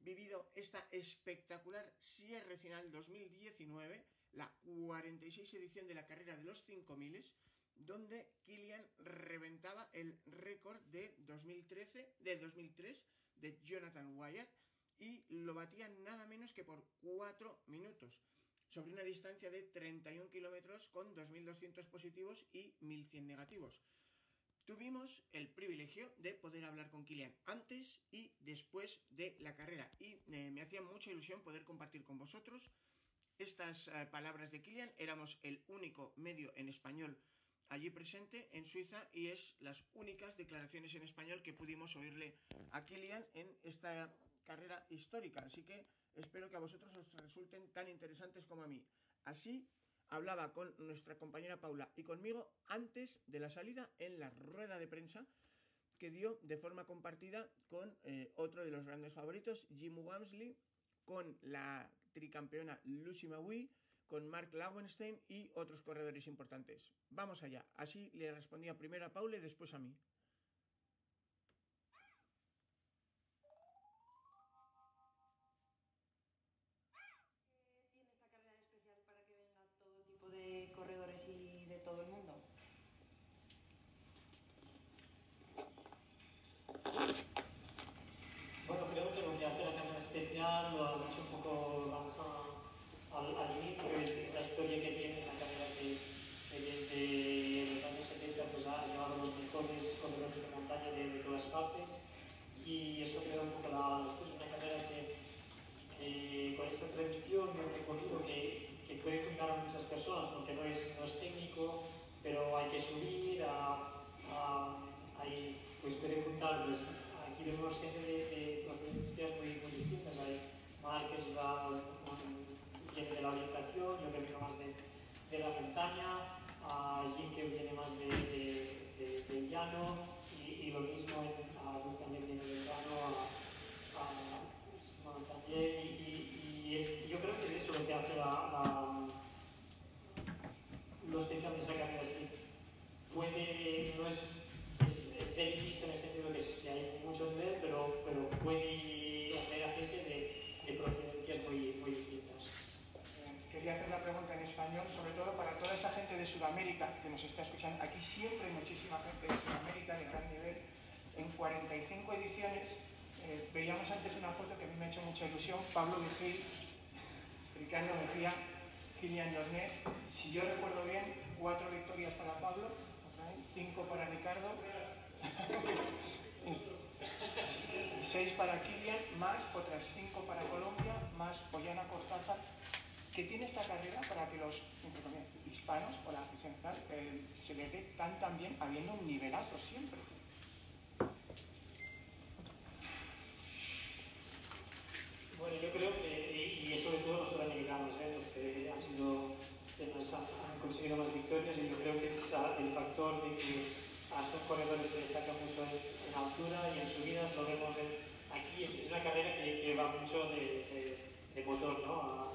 vivido esta espectacular cierre final 2019, la 46 edición de la carrera de los 5000, donde Kilian reventaba el récord de 2013, de 2003 de Jonathan Wyatt y lo batía nada menos que por 4 minutos sobre una distancia de 31 kilómetros con 2.200 positivos y 1.100 negativos. Tuvimos el privilegio de poder hablar con Kilian antes y después de la carrera y eh, me hacía mucha ilusión poder compartir con vosotros estas eh, palabras de Kilian. Éramos el único medio en español allí presente en Suiza y es las únicas declaraciones en español que pudimos oírle a Kilian en esta carrera histórica. Así que espero que a vosotros os resulten tan interesantes como a mí. Así hablaba con nuestra compañera Paula y conmigo antes de la salida en la rueda de prensa que dio de forma compartida con eh, otro de los grandes favoritos, Jim Wamsley, con la tricampeona Lucy Maui, con Mark Lauenstein y otros corredores importantes. Vamos allá. Así le respondía primero a Paula y después a mí. Corredores y de todo el mundo? Bueno, creo que lo que hace la carrera especial lo ha dicho un poco más al, al inicio, es, es, la historia que tiene la carrera que, que desde los años 70 pues, ha llevado los mejores corredores de montaña de, de, todas partes y esto crea un poco la, historia, una carrera que, que con esa tradición de un recorrido que, que puede contar a muchas personas porque no es, no es técnico, pero hay que subir a, a hay, pues aquí vemos gente de, de procedencias muy, muy distintas. Hay Márquez viene de la orientación, yo que vengo más de, de la montaña, a Jim que viene más de, de, del llano, y, y, lo mismo en, a también viene del llano, a, a bueno, también, y, y es, yo creo que es eso lo que hace la, la, lo especial de esa carrera, es que puede, no gente de Sudamérica de gran nivel. En 45 ediciones, eh, veíamos antes una foto que a mí me ha hecho mucha ilusión, Pablo Vigil, Ricardo Mejía, Kilian Jornet. Si yo recuerdo bien, cuatro victorias para Pablo, cinco para Ricardo, seis para Kilian, más otras cinco para Colombia, más Pollana Cortázar. ¿Qué tiene esta carrera para que los hispanos o la afición eh, se les dé tan tan bien, habiendo un nivelazo siempre? Bueno, yo creo que, y, sobre todo los sudamericanos, ¿eh? los que han sido, han conseguido más victorias, y yo creo que es el factor de que a estos corredores se destacan mucho en, altura y en subidas, lo vemos en, aquí, es, una carrera que, que va mucho de, motor, ¿no?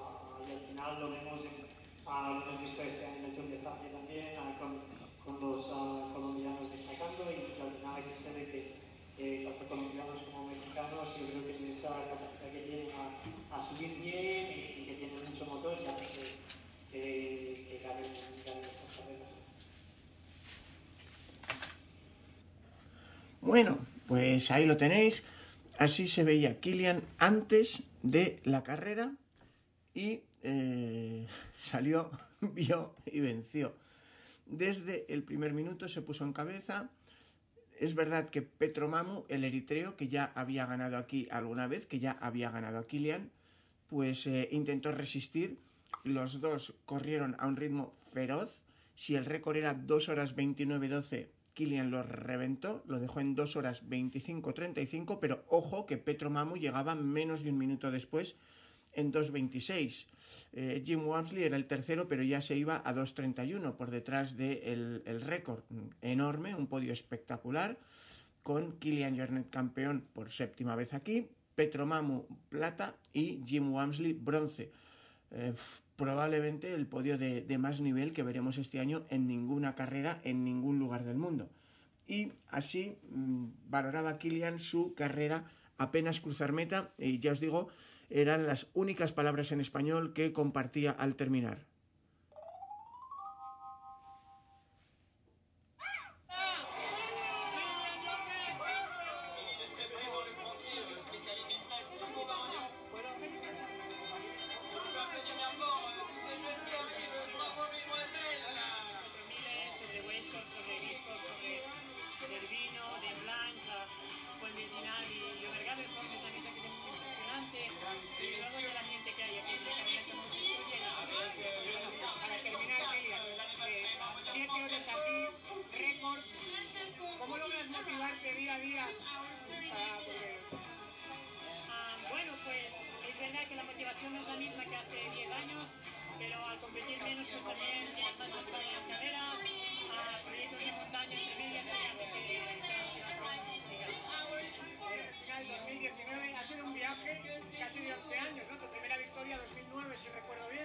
Y al final lo vemos, en, a, lo hemos visto este año en el Tour de Francia también, con, los colombianos destacando y al final aquí se ve que eh, tanto colombianos como mexicanos, yo creo que es esa capacidad que tienen a, subir bien y, que tienen mucho motor y que, que, que estas carreras. Bueno, pues ahí lo tenéis. Así se veía Kilian antes de la carrera y eh, salió, vio y venció. Desde el primer minuto se puso en cabeza. Es verdad que Petromamu, el eritreo, que ya había ganado aquí alguna vez, que ya había ganado a Kilian, pues eh, intentó resistir. Los dos corrieron a un ritmo feroz Si el récord era 2 horas 29-12, Kilian lo reventó, lo dejó en 2 horas 25-35, pero ojo que Petro Mamu llegaba menos de un minuto después en 2.26. Eh, Jim Wamsley era el tercero, pero ya se iba a 2.31 por detrás del el récord enorme, un podio espectacular, con Kilian Jornet campeón por séptima vez aquí, Petro Mamu plata y Jim Wamsley bronce. Eh, probablemente el podio de, de, más nivel que veremos este año en ninguna carrera en ningún lugar del mundo. Y así mmm, valoraba Kilian su carrera apenas cruzar meta y ya os digo, eran las únicas palabras en español que compartía al terminar. no es la misma que hace 10 años, pero al competir menos pues también tienes más montaña en las carreras, a proyectos de montaña entre millas que hace que las chicas. 2019 ha sido un viaje casi de 11 años, ¿no? Tu primera victoria 2009, si recuerdo bien.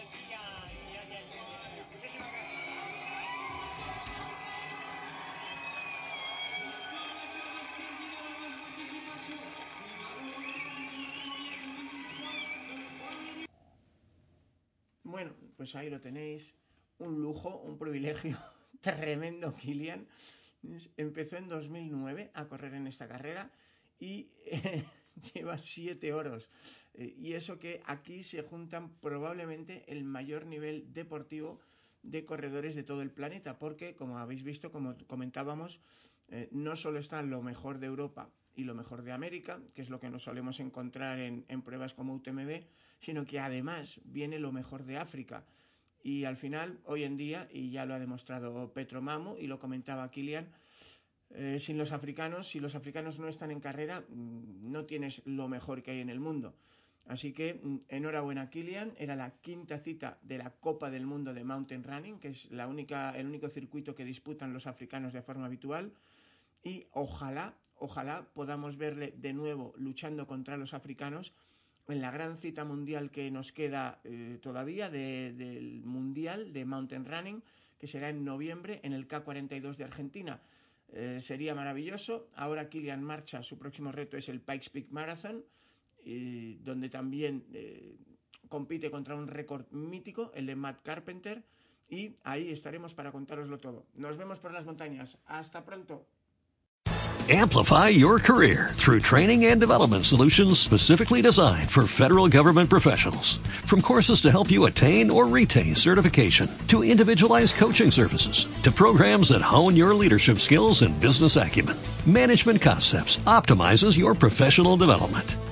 ahí lo tenéis. Un lujo, un privilegio tremendo, Kilian. Empezó en 2009 a correr en esta carrera y eh, lleva siete oros. Eh, y eso que aquí se juntan probablemente el mayor nivel deportivo de corredores de todo el planeta, porque como habéis visto, como comentábamos, eh, no solo está lo mejor de Europa y lo mejor de América, que es lo que nos solemos encontrar en, en pruebas como UTMB, sino que además viene lo mejor de África. Y al final, hoy en día, y ya lo ha demostrado Petro Mamo y lo comentaba Kilian, eh, sin los africanos, si los africanos no están en carrera, mm, no tienes lo mejor que hay en el mundo. Así que mm, enhorabuena Kilian, era la quinta cita de la Copa del Mundo de Mountain Running, que es la única, el único circuito que disputan los africanos de forma habitual. Y ojalá, ojalá podamos verle de nuevo luchando contra los africanos en la gran cita mundial que nos queda eh, todavía de, del Mundial de Mountain Running, que será en noviembre en el K42 de Argentina. Eh, sería maravilloso. Ahora Kilian marcha, su próximo reto es el Pikes Peak Marathon, donde también eh, compite contra un récord mítico, el de Matt Carpenter, y ahí estaremos para contároslo todo. Nos vemos por las montañas. Hasta pronto. Amplify your career through training and development solutions specifically designed for federal government professionals. From courses to help you attain or retain certification, to individualized coaching services, to programs that hone your leadership skills and business acumen, Management Concepts optimizes your professional development.